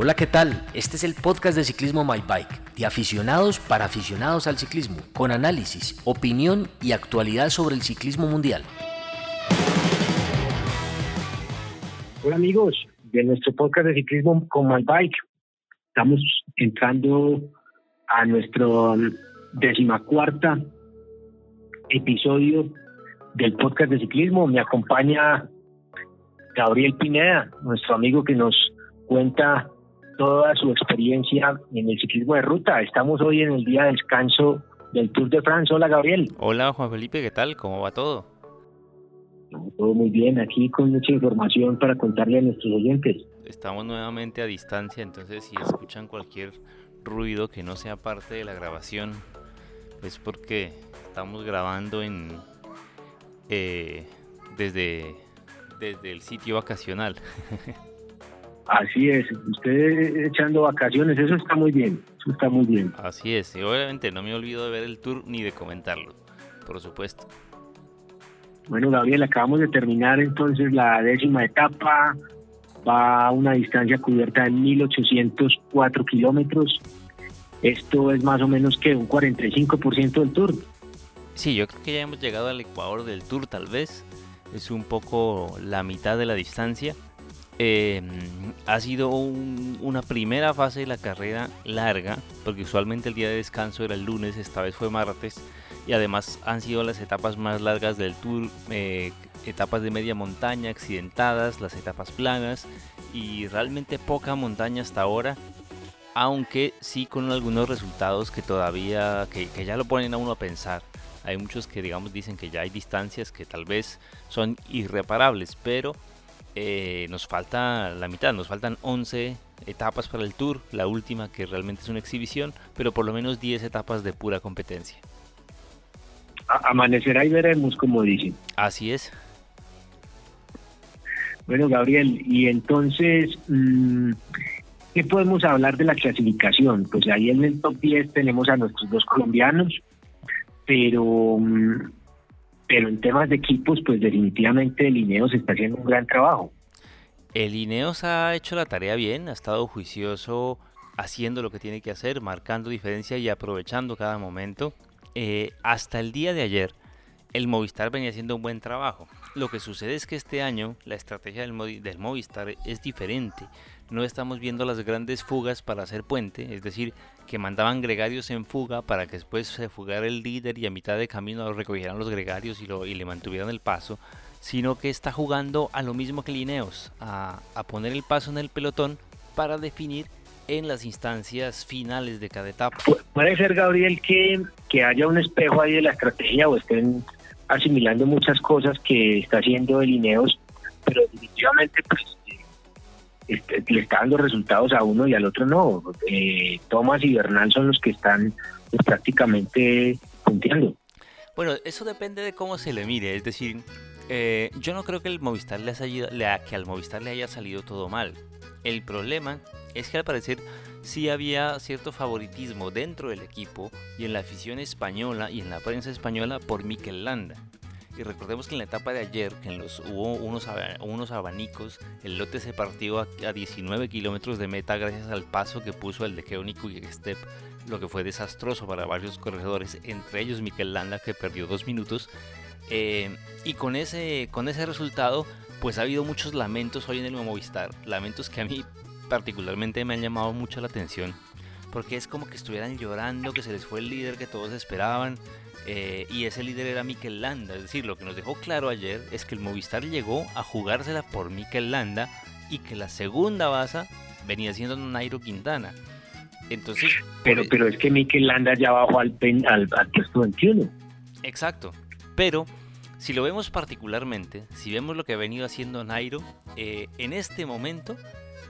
Hola, ¿qué tal? Este es el podcast de Ciclismo My Bike, de aficionados para aficionados al ciclismo, con análisis, opinión y actualidad sobre el ciclismo mundial. Hola amigos de nuestro podcast de ciclismo con My Bike. Estamos entrando a nuestro decimacuarta episodio del podcast de ciclismo. Me acompaña Gabriel Pineda, nuestro amigo que nos cuenta toda su experiencia en el ciclismo de ruta. Estamos hoy en el día de descanso del Tour de France. Hola Gabriel. Hola Juan Felipe, ¿qué tal? ¿Cómo va todo? Todo muy bien, aquí con mucha información para contarle a nuestros oyentes. Estamos nuevamente a distancia, entonces si escuchan cualquier ruido que no sea parte de la grabación, es porque estamos grabando en eh, desde, desde el sitio vacacional. Así es, usted echando vacaciones, eso está muy bien, eso está muy bien. Así es, y obviamente no me olvido de ver el tour ni de comentarlo, por supuesto. Bueno, Gabriel, acabamos de terminar entonces la décima etapa, va a una distancia cubierta de 1804 kilómetros. Esto es más o menos que un 45% del tour. Sí, yo creo que ya hemos llegado al ecuador del tour, tal vez. Es un poco la mitad de la distancia. Eh, ha sido una primera fase de la carrera larga, porque usualmente el día de descanso era el lunes, esta vez fue martes, y además han sido las etapas más largas del tour, eh, etapas de media montaña, accidentadas, las etapas planas, y realmente poca montaña hasta ahora, aunque sí con algunos resultados que todavía, que ya lo ponen a uno a pensar. Hay muchos que digamos dicen que ya hay distancias que tal vez son irreparables, pero eh, nos falta la mitad, nos faltan 11 etapas para el tour, la última que realmente es una exhibición, pero por lo menos 10 etapas de pura competencia. Amanecerá y veremos, como dicen. Así es. Bueno, Gabriel, y entonces, mm, ¿qué podemos hablar de la clasificación? Pues ahí en el top 10 tenemos a nuestros dos colombianos, pero mm, pero en temas de equipos, pues definitivamente el Ineos está haciendo un gran trabajo. El Ineos ha hecho la tarea bien, ha estado juicioso, haciendo lo que tiene que hacer, marcando diferencia y aprovechando cada momento. Eh, hasta el día de ayer, el Movistar venía haciendo un buen trabajo. Lo que sucede es que este año la estrategia del, del Movistar es diferente no estamos viendo las grandes fugas para hacer puente, es decir, que mandaban gregarios en fuga para que después se fugara el líder y a mitad de camino lo recogieran los gregarios y, lo, y le mantuvieran el paso, sino que está jugando a lo mismo que Lineos, a, a poner el paso en el pelotón para definir en las instancias finales de cada etapa. Puede ser, Gabriel, que, que haya un espejo ahí de la estrategia o estén asimilando muchas cosas que está haciendo el Ineos, pero definitivamente pues le está dando resultados a uno y al otro no. Eh, Tomás y Bernal son los que están pues, prácticamente punteando. Bueno, eso depende de cómo se le mire. Es decir, eh, yo no creo que el Movistar le haya, que al Movistar le haya salido todo mal. El problema es que al parecer sí había cierto favoritismo dentro del equipo y en la afición española y en la prensa española por Mikel Landa. Y recordemos que en la etapa de ayer, que en los, hubo unos, unos abanicos, el lote se partió a, 19 kilómetros de meta gracias al paso que puso el de Keonic y Step, lo que fue desastroso para varios corredores, entre ellos Mikel Landa que perdió dos minutos. Eh, y con ese, con ese resultado, pues ha habido muchos lamentos hoy en el Movistar, lamentos que a mí particularmente me han llamado mucho la atención, porque es como que estuvieran llorando, que se les fue el líder que todos esperaban, eh, y ese líder era Mikel Landa. Es decir, lo que nos dejó claro ayer es que el Movistar llegó a jugársela por Mikel Landa y que la segunda baza venía siendo Nairo Quintana. Entonces, pero, pero es que Mikel Landa ya bajó al, al, al puesto 21. Exacto. Pero si lo vemos particularmente, si vemos lo que ha venido haciendo Nairo, eh, en este momento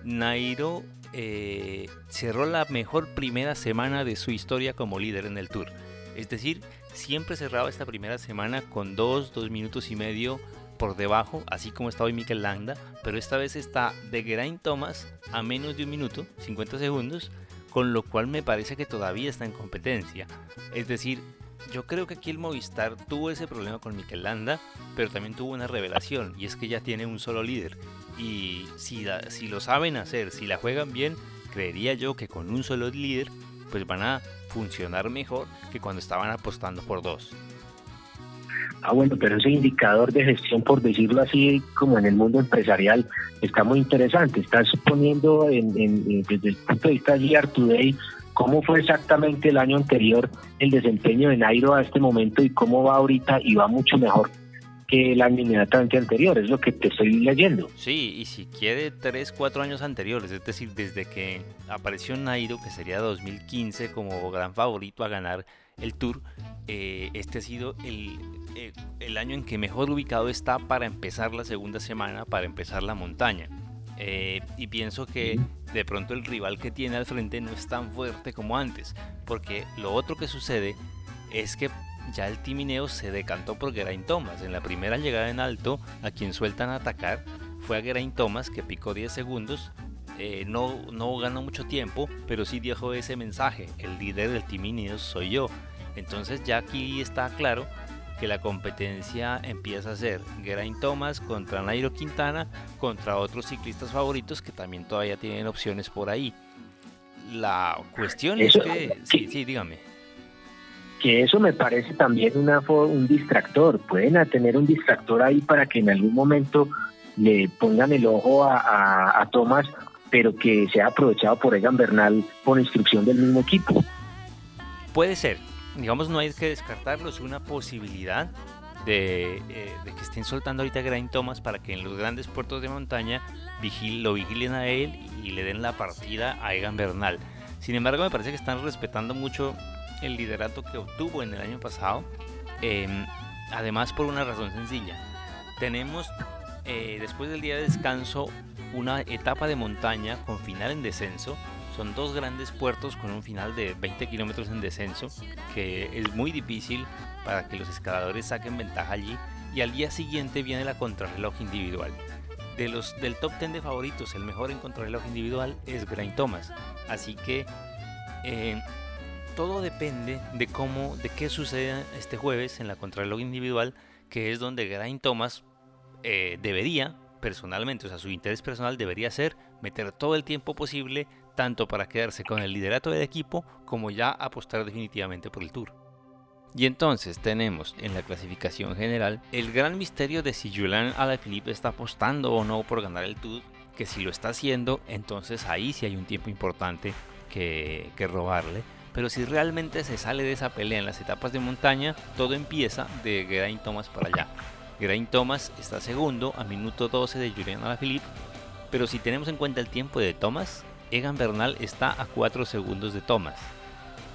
Nairo eh, cerró la mejor primera semana de su historia como líder en el Tour. Es decir, siempre cerraba esta primera semana con dos, dos minutos y medio por debajo, así como está hoy Mikel Landa, pero esta vez está de Geraint Thomas a menos de un minuto, 50 segundos, con lo cual me parece que todavía está en competencia. Es decir, yo creo que aquí el Movistar tuvo ese problema con Mikel Landa, pero también tuvo una revelación, y es que ya tiene un solo líder. Y si, si lo saben hacer, si la juegan bien, creería yo que con un solo líder pues van a funcionar mejor que cuando estaban apostando por dos. Ah, bueno, pero ese indicador de gestión, por decirlo así, como en el mundo empresarial, está muy interesante. Está suponiendo en, desde el punto de vista de Year Today cómo fue exactamente el año anterior el desempeño de Nairo a este momento y cómo va ahorita y va mucho mejor que el año inmediatamente anterior, es lo que te estoy leyendo. Sí, y si quiere tres, cuatro años anteriores, es decir, desde que apareció Nairo, que sería 2015 como gran favorito a ganar el Tour, eh, este ha sido el, eh, el, año en que mejor ubicado está para empezar la segunda semana, para empezar la montaña. Eh, y pienso que de pronto el rival que tiene al frente no es tan fuerte como antes, porque lo otro que sucede es que ya el Timineo se decantó por Geraint Thomas. En la primera llegada en alto, a quien sueltan a atacar fue a Geraint Thomas, que picó 10 segundos. Eh, no, no ganó mucho tiempo, pero sí dejó ese mensaje: el líder del Team soy yo. Entonces, ya aquí está claro que la competencia empieza a ser Geraint Thomas contra Nairo Quintana contra otros ciclistas favoritos que también todavía tienen opciones por ahí. La cuestión es que... Sí, sí, dígame que eso me parece también una, un distractor. Pueden tener un distractor ahí para que en algún momento le pongan el ojo a, a, Thomas, pero que sea aprovechado por Egan Bernal por instrucción del mismo equipo. Puede ser. Digamos, no hay que descartarlo, es una posibilidad de, eh, que estén soltando ahorita a Grain Thomas para que en los grandes puertos de montaña lo vigilen a él y le den la partida a Egan Bernal. Sin embargo, me parece que están respetando mucho el liderato que obtuvo en el año pasado. Em, además por una razón sencilla. Tenemos eh, después del día de descanso una etapa de montaña con final en descenso. Son dos grandes puertos con un final de 20 kilómetros en descenso, que es muy difícil para que los escaladores saquen ventaja allí. Y al día siguiente viene la contrarreloj individual. De los del top 10 de favoritos, el mejor en contrarreloj individual es Grain Thomas. Así que eh, todo depende de cómo, de qué sucede este jueves en la contrarreloj individual, que es donde Geraint Thomas eh, debería, personalmente, o sea, su interés personal debería ser meter todo el tiempo posible, tanto para quedarse con el liderato del equipo, como ya apostar definitivamente por el Tour. Y entonces tenemos en la clasificación general el gran misterio de si Julian Alaphilippe está apostando o no por ganar el Tour, que si lo está haciendo, entonces ahí sí hay un tiempo importante que robarle pero si realmente se sale de esa pelea en las etapas de montaña, todo empieza de Geraint Thomas para allá. Geraint Thomas está segundo a minuto 12 de Julian Alaphilippe, pero si tenemos en cuenta el tiempo de Thomas, Egan Bernal está a 4 segundos de Thomas.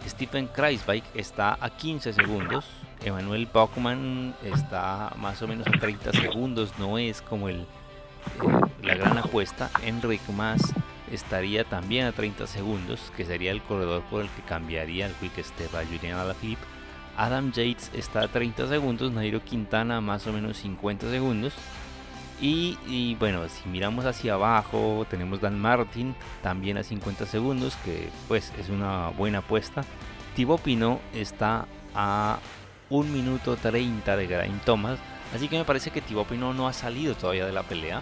Stephen Kreisbike está a 15 segundos. Emanuel Bachmann está más o menos a 30 segundos. No es como el, eh, la gran apuesta. Enric Mas estaría también a 30 segundos, que sería el corredor por el que cambiaría el Quick Step a Julian Alaphilippe. Adam Yates está a 30 segundos, Nairo Quintana más o menos 50 segundos. Y, bueno, si miramos hacia abajo, tenemos Dan Martin también a 50 segundos, que pues es una buena apuesta. Thibaut Pinot está a 1 minuto 30 de Geraint Thomas, así que me parece que Thibaut Pinot no ha salido todavía de la pelea.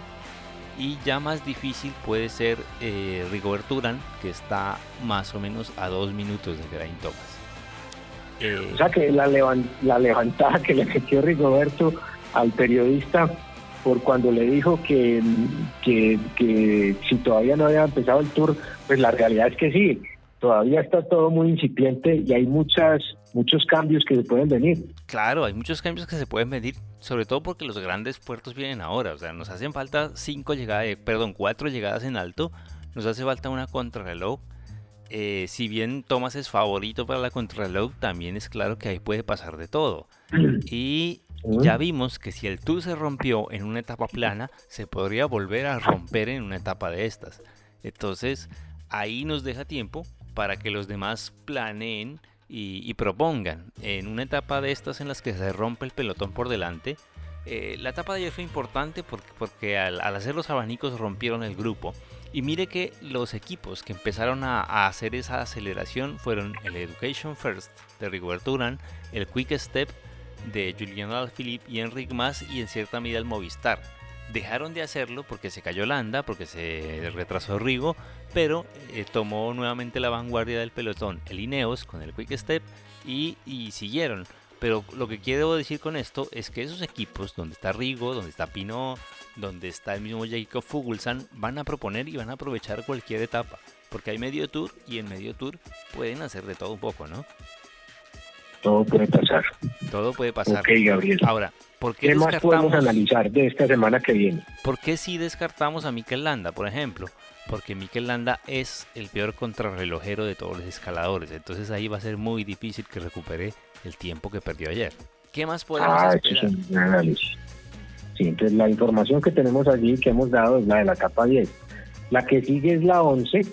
Y ya más difícil puede ser eh, Rigobert Urán, que está más o menos a dos minutos de Geraint Thomas. Eh, o sea que la, la levantada que le metió Rigoberto al periodista por cuando le dijo que, que, que si todavía no había empezado el tour, pues la realidad es que sí, todavía está todo muy incipiente y hay muchas muchos cambios que se pueden venir. Claro, hay muchos cambios que se pueden venir, sobre todo porque los grandes puertos vienen ahora, o sea, nos hacen falta cinco llegadas, eh, perdón, cuatro llegadas en alto, nos hace falta una contrarreloj. Eh, si bien Thomas es favorito para la contrarreloj, también es claro que ahí puede pasar de todo. Y ya vimos que si el Tour se rompió en una etapa plana, se podría volver a romper en una etapa de estas. Entonces, ahí nos deja tiempo para que los demás planeen y, propongan. En una etapa de estas en las que se rompe el pelotón por delante, eh, la etapa de ayer fue importante porque, al, hacer los abanicos rompieron el grupo. Y mire que los equipos que empezaron a, hacer esa aceleración fueron el Education First de Rigoberto Urán, el Quick Step de Julian Alaphilippe y Enric Mas y en cierta medida el Movistar dejaron de hacerlo porque se cayó Landa, porque se retrasó Rigo, pero eh, tomó nuevamente la vanguardia del pelotón el Ineos con el Quick Step y, siguieron. Pero lo que quiero decir con esto es que esos equipos, donde está Rigo, donde está Pinot, donde está el mismo Jacob Fuglsang, van a proponer y van a aprovechar cualquier etapa. Porque hay medio tour y en medio tour pueden hacer de todo un poco, ¿no? Todo puede pasar. Todo puede pasar. Ok, Gabriel. Ahora, ¿por qué, ¿Qué más podemos analizar de esta semana que viene? ¿Por qué si descartamos a Mikel Landa, por ejemplo? Porque Mikel Landa es el peor contrarrelojero de todos los escaladores. Entonces ahí va a ser muy difícil que recupere el tiempo que perdió ayer. ¿Qué más podemos ah, esperar? es un análisis. Sí, entonces la información que tenemos allí, que hemos dado, es la de la etapa 10. La que sigue es la 11,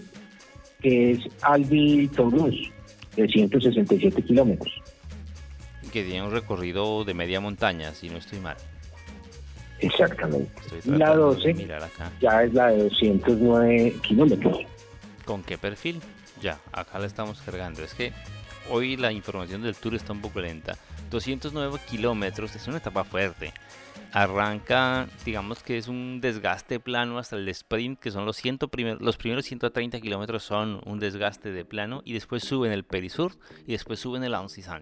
que es Albi Toulouse, de 167 kilómetros que tiene un recorrido de media montaña, si no estoy mal. Exactamente. la 12 ya es la de 209 kilómetros. ¿Con qué perfil? Ya, acá la estamos cargando. Es que hoy la información del tour está un poco lenta. 209 kilómetros es una etapa fuerte. Arranca, digamos que es un desgaste plano hasta el sprint, que son los, los primeros 130 kilómetros son un desgaste de plano y después suben el Perisur y después suben el Ancisan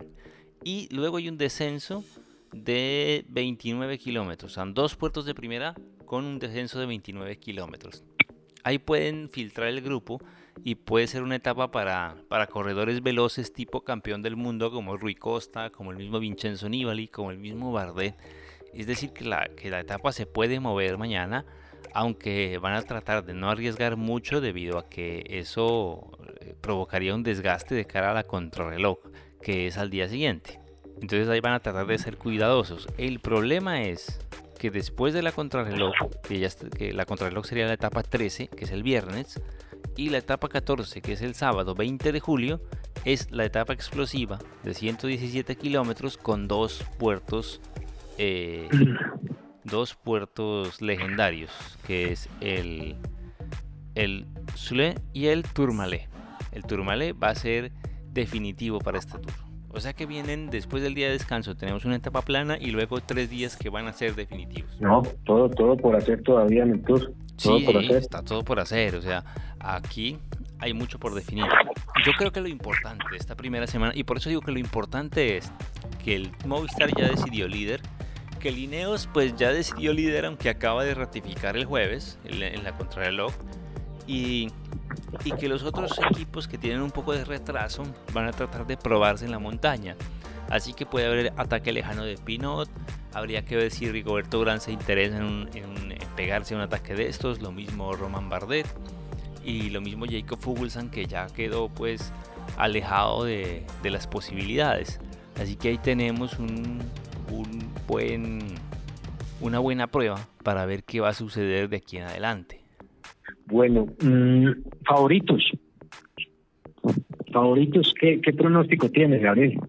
y luego hay un descenso de 29 kilómetros. Son dos puertos de primera con un descenso de 29 kilómetros. Ahí pueden filtrar el grupo y puede ser una etapa para, para corredores veloces tipo campeón del mundo como Rui Costa, como el mismo Vincenzo Nibali, como el mismo Bardet. Es decir, que la, que la etapa se puede mover mañana, aunque van a tratar de no arriesgar mucho debido a que eso eh, provocaría un desgaste de cara a la contrarreloj que es al día siguiente. Entonces ahí van a tratar de ser cuidadosos. El problema es que después de la contrarreloj, que, que la contrarreloj sería la etapa 13, que es el viernes, y la etapa 14, que es el sábado 20 de julio, es la etapa explosiva de 117 kilómetros con dos puertos, eh, dos puertos legendarios, que es el, el Sule y el Tourmalet. El Tourmalet va a ser definitivo para este tour. O sea que vienen después del día de descanso, tenemos una etapa plana y luego tres días que van a ser definitivos. No, todo, todo por hacer todavía en el tour. sí, está todo por hacer. O sea, aquí hay mucho por definir. Yo creo que lo importante de esta primera semana, y por eso digo que lo importante es que el Movistar ya decidió líder, que el Ineos pues ya decidió líder, aunque acaba de ratificar el jueves en la, en la contrarreloj, y y que los otros equipos que tienen un poco de retraso van a tratar de probarse en la montaña. Así que puede haber ataque lejano de Pinot. Habría que ver si Rigoberto Urán se interesa en, pegarse a un ataque de estos. Lo mismo Roman Bardet. Y lo mismo Jacob Fuglsang que ya quedó pues alejado de, las posibilidades. Así que ahí tenemos un buen, una buena prueba para ver qué va a suceder de aquí en adelante. Bueno, mm, favoritos. Favoritos, ¿qué, pronóstico tienes, Gabriel?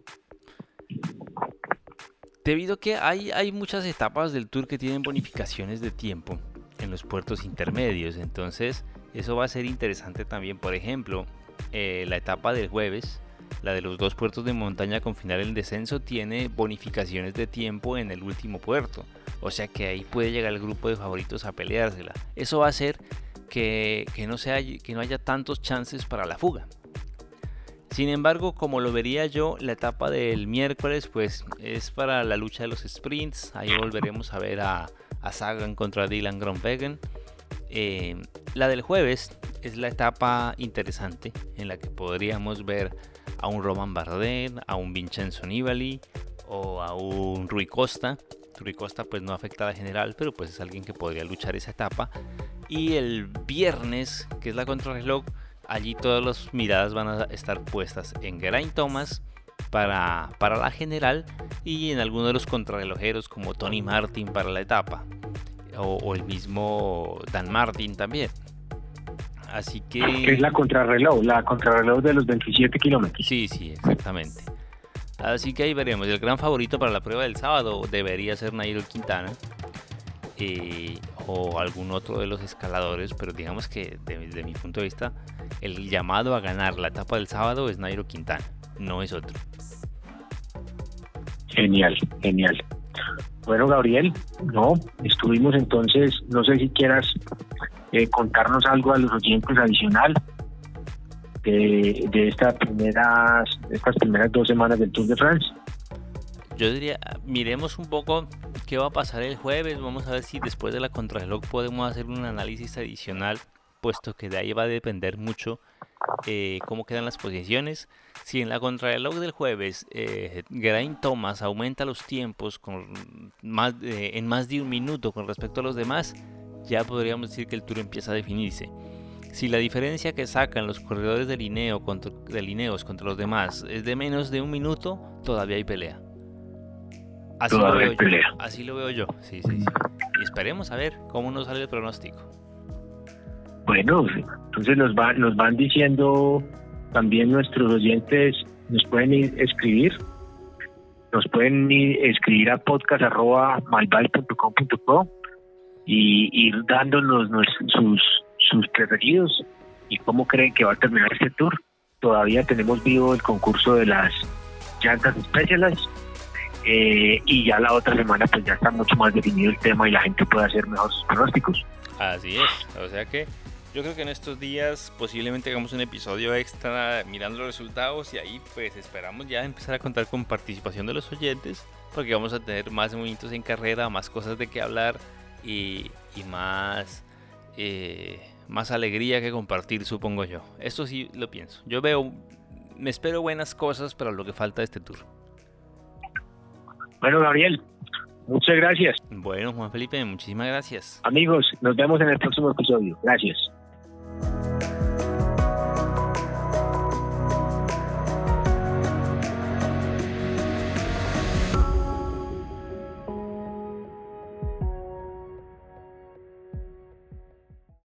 Debido a que hay, hay muchas etapas del tour que tienen bonificaciones de tiempo en los puertos intermedios, entonces eso va a ser interesante también. Por ejemplo, eh, la etapa del jueves, la de los dos puertos de montaña con final en descenso, tiene bonificaciones de tiempo en el último puerto. O sea que ahí puede llegar el grupo de favoritos a peleársela. Eso va a ser que, no que no haya tantos chances para la fuga. Sin embargo, como lo vería yo, la etapa del miércoles pues es para la lucha de los sprints. Ahí volveremos a ver a, Sagan contra Dylan Groenewegen. Eh, la del jueves es la etapa interesante en la que podríamos ver a un Roman Bardet, a un Vincenzo Nibali o a un Rui Costa. Rui Costa pues no afecta a la general, pero pues es alguien que podría luchar esa etapa. Y el viernes, que es la contrarreloj, allí todas las miradas van a estar puestas en Geraint Thomas para, para la general y en algunos de los contrarrelojeros como Tony Martin para la etapa o, el mismo Dan Martin también. Así que... Es la contrarreloj, la contrarreloj de los 27 kilómetros. Sí, sí, exactamente. Así que ahí veremos. El gran favorito para la prueba del sábado debería ser Nairo Quintana. Eh, o algún otro de los escaladores, pero digamos que desde mi punto de vista, el llamado a ganar la etapa del sábado es Nairo Quintana, no es otro. Genial, genial. Bueno, Gabriel, no, estuvimos entonces, no sé si quieras eh, contarnos algo a los oyentes adicional de, de estas primeras, estas primeras dos semanas del Tour de France. Yo diría, miremos un poco qué va a pasar el jueves. Vamos a ver si después de la contrarreloj podemos hacer un análisis adicional, puesto que de ahí va a depender mucho eh, cómo quedan las posiciones. Si en la contrarreloj del jueves eh, Geraint Thomas aumenta los tiempos con más, en más de un minuto con respecto a los demás, ya podríamos decir que el tour empieza a definirse. Si la diferencia que sacan los corredores de, lineo contra, de lineos contra los demás es de menos de un minuto, todavía hay pelea. Así, lo veo, yo, así lo veo yo. Sí, sí, sí. Y esperemos a ver cómo nos sale el pronóstico. Bueno, entonces nos, va, nos van diciendo también nuestros oyentes, nos pueden escribir, nos pueden escribir a podcast.malval.com.co y ir dándonos sus, sus preferidos y cómo creen que va a terminar este tour. Todavía tenemos vivo el concurso de las llantas Specialized eh, y ya la otra semana pues ya está mucho más definido el tema y la gente puede hacer mejores pronósticos. Así es, o sea que yo creo que en estos días posiblemente hagamos un episodio extra mirando los resultados y ahí pues esperamos ya empezar a contar con participación de los oyentes porque vamos a tener más movimientos en carrera, más cosas de qué hablar y, más, eh, más alegría que compartir, supongo yo. Esto sí lo pienso. Yo veo, me espero buenas cosas para lo que falta de este tour. Bueno, Gabriel, muchas gracias. Bueno, Juan Felipe, muchísimas gracias. Amigos, nos vemos en el próximo episodio. Gracias.